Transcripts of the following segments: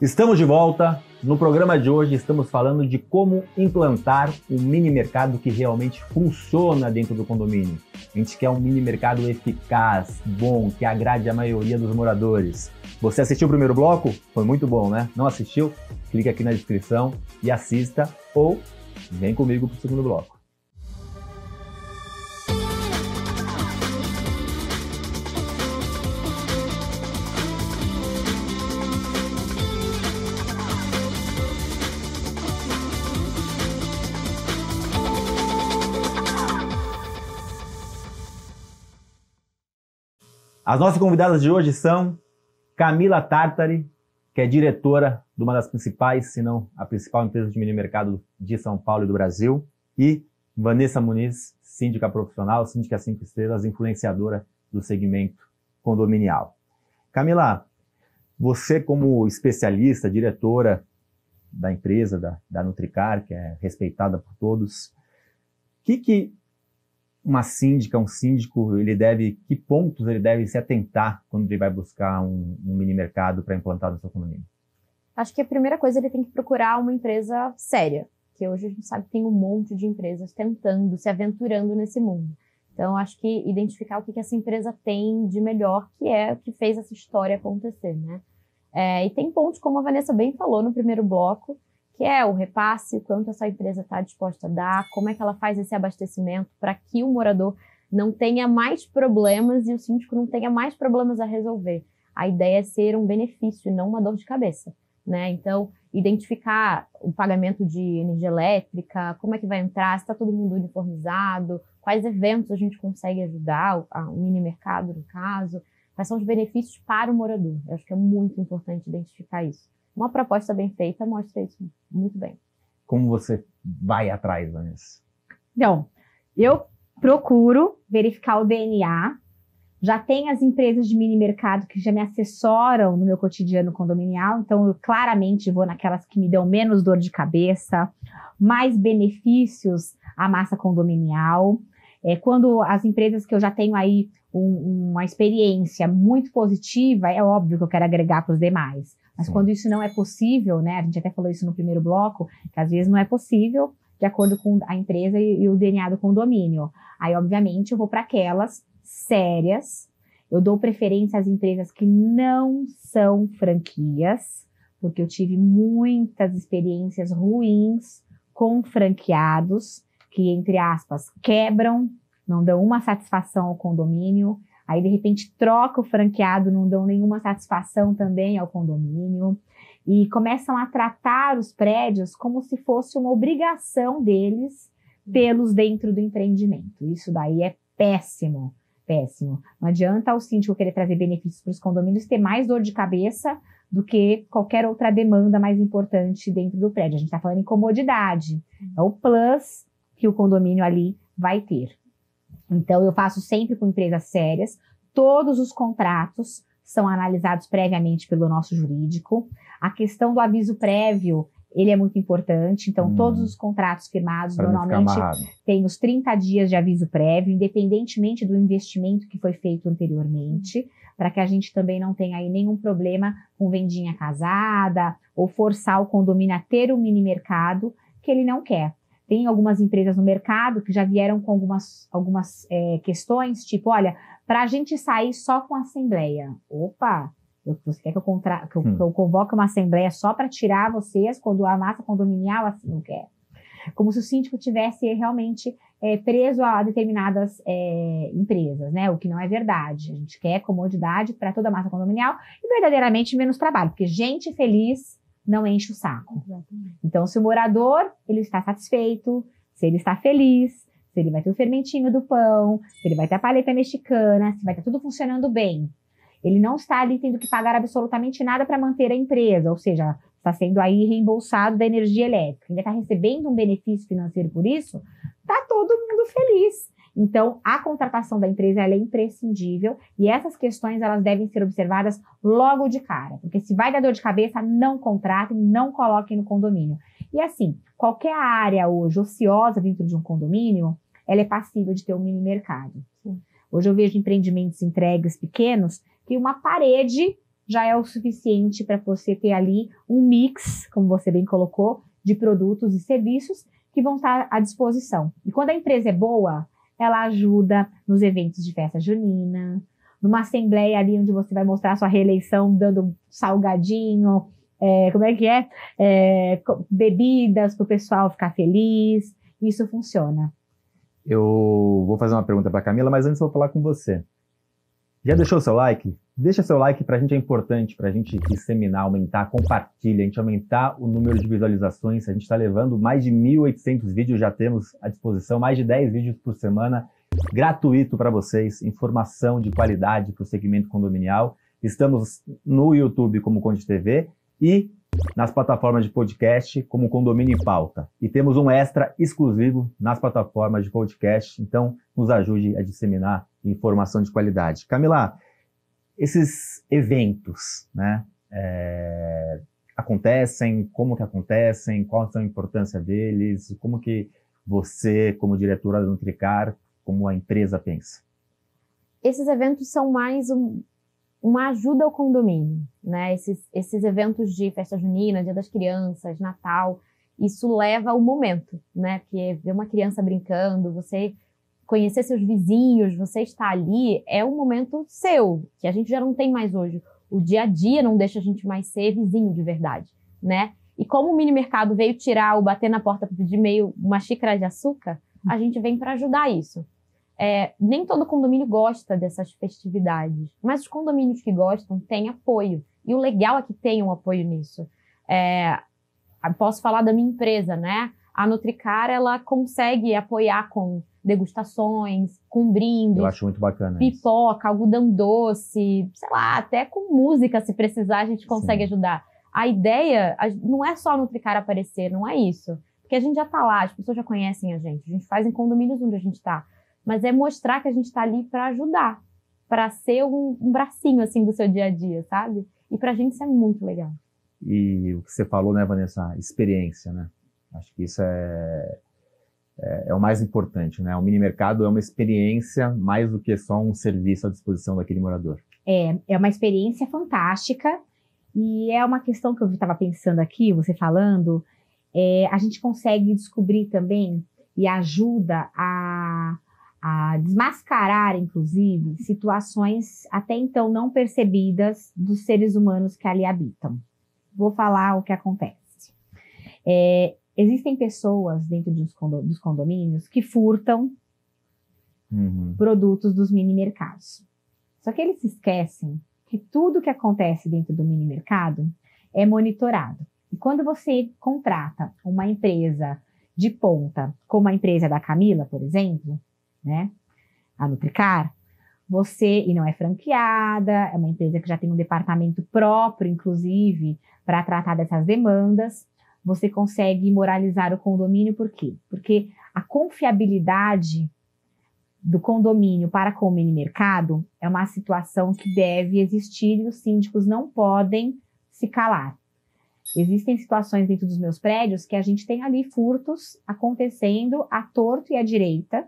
Estamos de volta. No programa de hoje estamos falando de como implantar um mini mercado que realmente funciona dentro do condomínio. A gente quer um mini mercado eficaz, bom, que agrade a maioria dos moradores. Você assistiu o primeiro bloco? Foi muito bom, né? Não assistiu? Clique aqui na descrição e assista ou vem comigo para o segundo bloco. As nossas convidadas de hoje são Camila Tartari, que é diretora de uma das principais, se não a principal empresa de mini mercado de São Paulo e do Brasil, e Vanessa Muniz, síndica profissional, síndica cinco estrelas, influenciadora do segmento condominial. Camila, você como especialista, diretora da empresa, da, da Nutricar, que é respeitada por todos, o que, que uma síndica, um síndico, ele deve, que pontos ele deve se atentar quando ele vai buscar um, um mini mercado para implantar no seu condomínio? Acho que a primeira coisa ele tem que procurar uma empresa séria, que hoje a gente sabe que tem um monte de empresas tentando, se aventurando nesse mundo. Então, acho que identificar o que, que essa empresa tem de melhor, que é o que fez essa história acontecer, né? É, e tem pontos, como a Vanessa bem falou no primeiro bloco, que é o repasse, o quanto essa empresa está disposta a dar, como é que ela faz esse abastecimento para que o morador não tenha mais problemas e o síndico não tenha mais problemas a resolver. A ideia é ser um benefício, não uma dor de cabeça, né? Então, identificar o pagamento de energia elétrica, como é que vai entrar, se está todo mundo uniformizado, quais eventos a gente consegue ajudar, o mini mercado no caso, quais são os benefícios para o morador. Eu acho que é muito importante identificar isso. Uma proposta bem feita mostra isso muito bem. Como você vai atrás, Vanessa? Então, eu procuro verificar o DNA. Já tem as empresas de mini mercado que já me assessoram no meu cotidiano condominial, então eu claramente vou naquelas que me dão menos dor de cabeça, mais benefícios à massa condominial. É, quando as empresas que eu já tenho aí um, uma experiência muito positiva, é óbvio que eu quero agregar para os demais. Mas quando isso não é possível, né? A gente até falou isso no primeiro bloco, que às vezes não é possível, de acordo com a empresa e, e o DNA do condomínio. Aí, obviamente, eu vou para aquelas sérias. Eu dou preferência às empresas que não são franquias, porque eu tive muitas experiências ruins com franqueados que, entre aspas, quebram, não dão uma satisfação ao condomínio Aí, de repente, troca o franqueado, não dão nenhuma satisfação também ao condomínio. E começam a tratar os prédios como se fosse uma obrigação deles tê-los dentro do empreendimento. Isso daí é péssimo, péssimo. Não adianta o síndico querer trazer benefícios para os condomínios ter mais dor de cabeça do que qualquer outra demanda mais importante dentro do prédio. A gente está falando em comodidade. É o plus que o condomínio ali vai ter. Então, eu faço sempre com empresas sérias. Todos os contratos são analisados previamente pelo nosso jurídico. A questão do aviso prévio, ele é muito importante. Então, hum. todos os contratos firmados normalmente têm os 30 dias de aviso prévio, independentemente do investimento que foi feito anteriormente, para que a gente também não tenha aí nenhum problema com vendinha casada ou forçar o condomínio a ter um mini mercado que ele não quer. Tem algumas empresas no mercado que já vieram com algumas, algumas é, questões, tipo, olha, para a gente sair só com assembleia. Opa, eu, você quer que eu, contra, que eu, hum. que eu convoque uma assembleia só para tirar vocês quando a massa condominial assim não quer? Como se o síndico tivesse realmente é, preso a determinadas é, empresas, né? O que não é verdade. A gente quer comodidade para toda a massa condominial e verdadeiramente menos trabalho, porque gente feliz não enche o saco. Exatamente. Então, se o morador ele está satisfeito, se ele está feliz, se ele vai ter o fermentinho do pão, se ele vai ter a paleta mexicana, se vai estar tudo funcionando bem, ele não está ali tendo que pagar absolutamente nada para manter a empresa, ou seja, está sendo aí reembolsado da energia elétrica, ainda está recebendo um benefício financeiro por isso, está todo mundo feliz. Então, a contratação da empresa é imprescindível e essas questões elas devem ser observadas logo de cara, porque se vai dar dor de cabeça, não contratem, não coloquem no condomínio. E assim, qualquer área hoje ociosa dentro de um condomínio, ela é passível de ter um mini mercado. Hoje eu vejo empreendimentos entregues pequenos que uma parede já é o suficiente para você ter ali um mix, como você bem colocou, de produtos e serviços que vão estar à disposição. E quando a empresa é boa, ela ajuda nos eventos de festa junina, numa assembleia ali onde você vai mostrar sua reeleição dando salgadinho, é, como é que é? é bebidas para o pessoal ficar feliz. Isso funciona. Eu vou fazer uma pergunta para Camila, mas antes eu vou falar com você. Já deixou seu like? Deixa seu like para a gente é importante, para a gente disseminar, aumentar, compartilha, a gente aumentar o número de visualizações. A gente está levando mais de 1.800 vídeos, já temos à disposição, mais de 10 vídeos por semana, gratuito para vocês, informação de qualidade para o segmento condominial. Estamos no YouTube como Conde TV e nas plataformas de podcast como Condomínio em Pauta. E temos um extra exclusivo nas plataformas de podcast, então nos ajude a disseminar informação de qualidade. Camila, esses eventos, né, é, acontecem, como que acontecem, qual a importância deles, como que você, como diretora do Nutricar, como a empresa pensa? Esses eventos são mais um, uma ajuda ao condomínio, né? Esses, esses eventos de festa junina, Dia das Crianças, Natal, isso leva o momento, né? Porque ver uma criança brincando, você conhecer seus vizinhos, você estar ali, é um momento seu, que a gente já não tem mais hoje. O dia a dia não deixa a gente mais ser vizinho de verdade, né? E como o mini mercado veio tirar o bater na porta para pedir meio uma xícara de açúcar, a gente vem para ajudar isso. É, nem todo condomínio gosta dessas festividades, mas os condomínios que gostam têm apoio. E o legal é que tem um apoio nisso. É, posso falar da minha empresa, né? A Nutricar, ela consegue apoiar com degustações, com brindes. Eu acho muito bacana. Pipoca, isso. algodão doce, sei lá, até com música, se precisar, a gente consegue Sim. ajudar. A ideia não é só a Nutricar aparecer, não é isso. Porque a gente já está lá, as pessoas já conhecem a gente. A gente faz em condomínios onde a gente está mas é mostrar que a gente está ali para ajudar, para ser um, um, bracinho assim do seu dia a dia, sabe? E para a gente isso é muito legal. E o que você falou, né, Vanessa, experiência, né? Acho que isso é, é, é o mais importante, né? O mini mercado é uma experiência mais do que só um serviço à disposição daquele morador. É, é uma experiência fantástica e é uma questão que eu estava pensando aqui, você falando, é, a gente consegue descobrir também e ajuda a a desmascarar, inclusive, situações até então não percebidas dos seres humanos que ali habitam. Vou falar o que acontece. É, existem pessoas dentro dos, condomínios que furtam uhum. produtos dos mini mercados. Só que eles se esquecem que tudo que acontece dentro do mini mercado é monitorado. E quando você contrata uma empresa de ponta, como a empresa da Camila, por exemplo, né? A Nutricar, você, e não é franqueada, é uma empresa que já tem um departamento próprio, inclusive, para tratar dessas demandas, você consegue moralizar o condomínio, por quê? Porque a confiabilidade do condomínio para com o mini mercado é uma situação que deve existir e os síndicos não podem se calar. Existem situações dentro dos meus prédios que a gente tem ali furtos acontecendo à torto e à direita,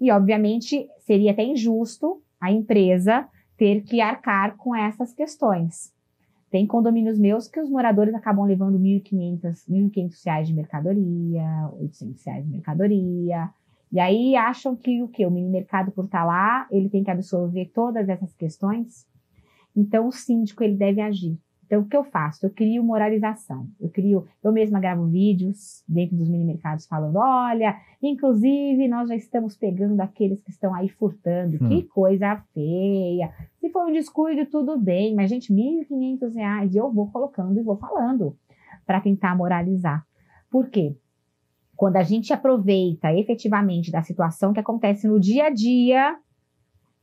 e, obviamente, seria até injusto a empresa ter que arcar com essas questões. Tem condomínios meus que os moradores acabam levando 1.500 reais de mercadoria, 800 reais de mercadoria, e aí acham que o que? O mini mercado por estar lá, ele tem que absorver todas essas questões. Então, o síndico ele deve agir. Então, o que eu faço? Eu crio moralização. Eu crio, eu mesma gravo vídeos dentro dos mini mercados falando: olha, inclusive nós já estamos pegando aqueles que estão aí furtando. Hum. Que coisa feia. Se for um descuido, tudo bem, mas, gente, R$ 1.500 eu vou colocando e vou falando para tentar moralizar. Por quê? Quando a gente aproveita efetivamente da situação que acontece no dia a dia,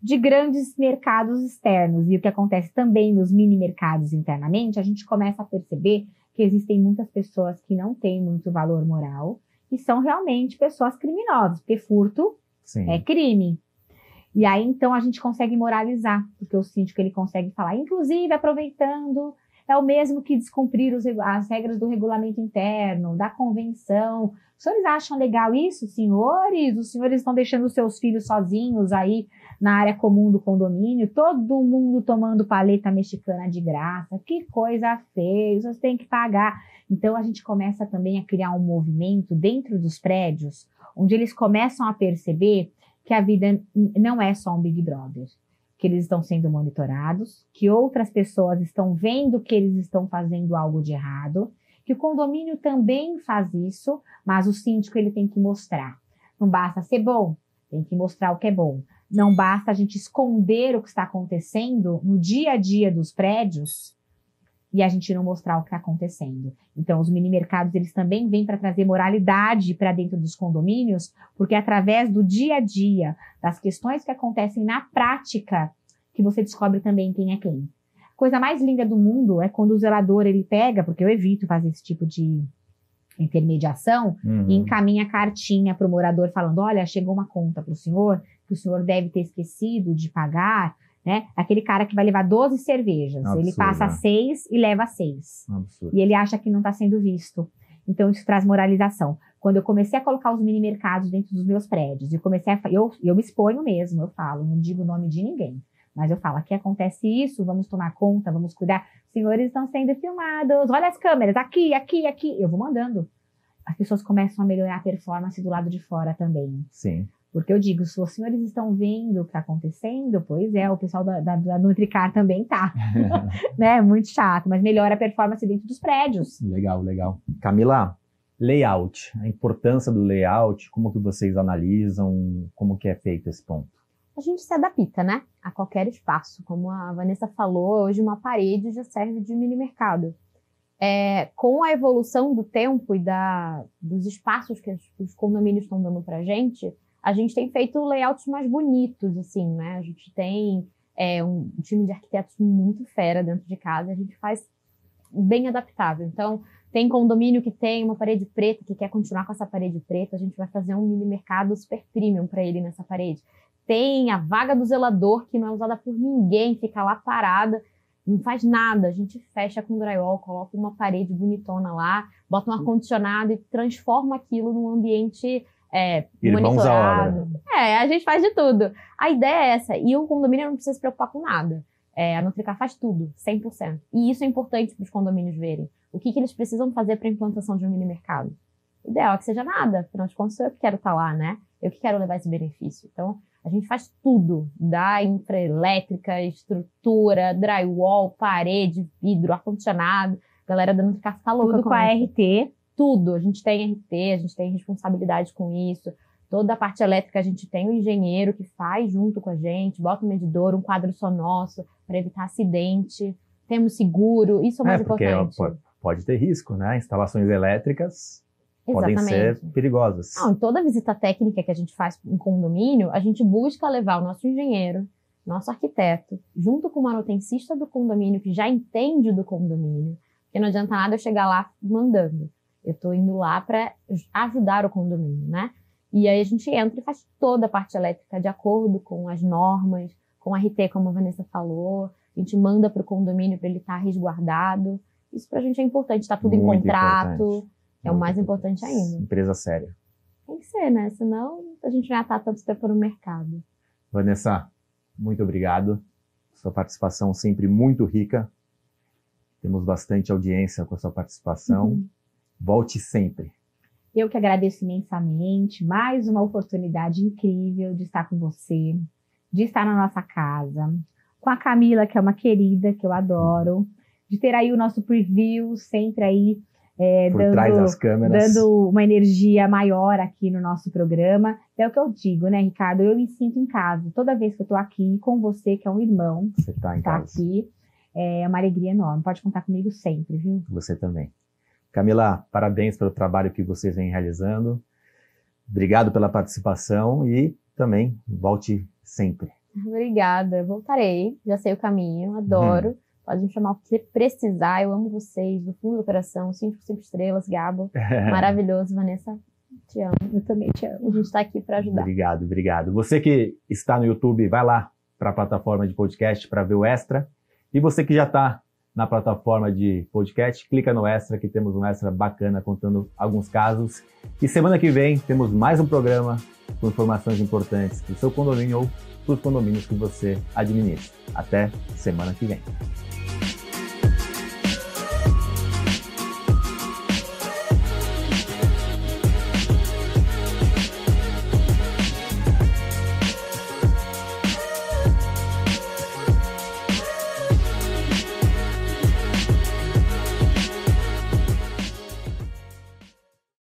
de grandes mercados externos e o que acontece também nos mini mercados internamente, a gente começa a perceber que existem muitas pessoas que não têm muito valor moral e são realmente pessoas criminosas, porque furto Sim. é crime. E aí então a gente consegue moralizar, porque o síndico ele consegue falar, inclusive aproveitando é o mesmo que descumprir os, as regras do regulamento interno, da convenção. Os senhores acham legal isso, senhores? Os senhores estão deixando seus filhos sozinhos aí na área comum do condomínio, todo mundo tomando paleta mexicana de graça. Que coisa feia, vocês têm que pagar. Então a gente começa também a criar um movimento dentro dos prédios, onde eles começam a perceber que a vida não é só um Big Brother, que eles estão sendo monitorados, que outras pessoas estão vendo que eles estão fazendo algo de errado, que o condomínio também faz isso, mas o síndico ele tem que mostrar. Não basta ser bom, tem que mostrar o que é bom. Não basta a gente esconder o que está acontecendo no dia a dia dos prédios e a gente não mostrar o que está acontecendo. Então, os mini mercados eles também vêm para trazer moralidade para dentro dos condomínios, porque é através do dia a dia, das questões que acontecem na prática, que você descobre também quem é quem. A coisa mais linda do mundo é quando o zelador ele pega, porque eu evito fazer esse tipo de intermediação, Uhum. e encaminha a cartinha para o morador falando: olha, chegou uma conta para o senhor, que o senhor deve ter esquecido de pagar, né? Aquele cara que vai levar 12 cervejas. Absurdo, ele passa né? seis e leva seis. Absurdo. E ele acha que não está sendo visto. Então, isso traz moralização. Quando eu comecei a colocar os mini mercados dentro dos meus prédios, e comecei a. Eu, eu me exponho mesmo, eu falo, não digo o nome de ninguém. Mas eu falo, aqui acontece isso, vamos tomar conta, vamos cuidar. Senhores estão sendo filmados, olha as câmeras, aqui, aqui, aqui. Eu vou mandando. As pessoas começam a melhorar a performance do lado de fora também. Sim. Porque eu digo, se os senhores estão vendo o que está acontecendo, pois é, o pessoal da, da, da Nutricar também tá. né? Muito chato, mas melhora a performance dentro dos prédios. legal, legal. Camila, layout, a importância do layout, como que vocês analisam, como que é feito esse ponto? a gente se adapta, né? A qualquer espaço. Como a Vanessa falou, hoje uma parede já serve de mini mercado. É, com a evolução do tempo e da, dos espaços que os, os condomínios estão dando pra gente, a gente tem feito layouts mais bonitos, assim, né? A gente tem é, um time de arquitetos muito fera dentro de casa, a gente faz bem adaptável. Então, tem condomínio que tem uma parede preta, que quer continuar com essa parede preta, a gente vai fazer um mini mercado super premium para ele nessa parede tem a vaga do zelador que não é usada por ninguém, fica lá parada, não faz nada. A gente fecha com drywall, coloca uma parede bonitona lá, bota um ar-condicionado e transforma aquilo num ambiente é, Irmãos monitorado. É, a gente faz de tudo. A ideia é essa. E o condomínio não precisa se preocupar com nada. É, a Nutricar faz tudo, 100%. E isso é importante para os condomínios verem. O que, que eles precisam fazer para a implantação de um mini mercado? O ideal é que seja nada, afinal de contas, sou eu que quero estar lá, né? Eu que quero levar esse benefício. Então, a gente faz tudo, da infraelétrica, estrutura, drywall, parede, vidro, ar-condicionado. A galera da Nutricar fica louca Tudo com a isso. RT. Tudo. A gente tem RT, a gente tem responsabilidade com isso. Toda a parte elétrica a gente tem um engenheiro que faz junto com a gente, bota um medidor, um quadro só nosso, para evitar acidente. Temos seguro, isso é o mais porque importante. pode, pode ter risco, né? Instalações elétricas podem Exatamente. ser perigosas. Não, em toda visita técnica que a gente faz em condomínio, a gente busca levar o nosso engenheiro, nosso arquiteto, junto com o manutencista do condomínio, que já entende do condomínio. Porque não adianta nada eu chegar lá mandando. Eu estou indo lá para ajudar o condomínio, né? E aí a gente entra e faz toda a parte elétrica de acordo com as normas, com a RT, como a Vanessa falou. A gente manda para o condomínio para ele estar resguardado. Isso para a gente é importante, está tudo em Muito contrato. importante. É o Muito mais importante ainda. Empresa séria. Tem que ser, né? Senão a gente não ia estar tanto tempo no mercado. Vanessa, muito obrigado. Sua participação sempre muito rica. Temos bastante audiência com a sua participação. Uhum. Volte sempre. Eu que agradeço imensamente. Mais uma oportunidade incrível de estar com você, de estar na nossa casa, com a Camila, que é uma querida, que eu adoro, de ter aí o nosso preview sempre aí é, dando, dando uma energia maior aqui no nosso programa. É o que eu digo, né, Ricardo? Eu me sinto em casa. Toda vez que eu tô aqui com você, que é um irmão, Você está em tá casa. aqui, é uma alegria enorme. Pode contar comigo sempre, viu? Você também. Camila, parabéns pelo trabalho que vocês vêm realizando. Obrigado pela participação e também volte sempre. Obrigada, voltarei. Já sei o caminho, adoro. Pode me chamar o que precisar. Eu amo vocês, do fundo do coração. Cinco, cinco estrelas, Gabo. Maravilhoso, Vanessa. Te amo. Eu também te amo. A gente está aqui para ajudar. Obrigado, obrigado. Você que está no YouTube, vai lá para a plataforma de podcast para ver o extra. E você que já está na plataforma de podcast, clica no extra que temos um extra bacana contando alguns casos. E semana que vem temos mais um programa com informações importantes para o seu condomínio ou para os condomínios que você administra. Até semana que vem.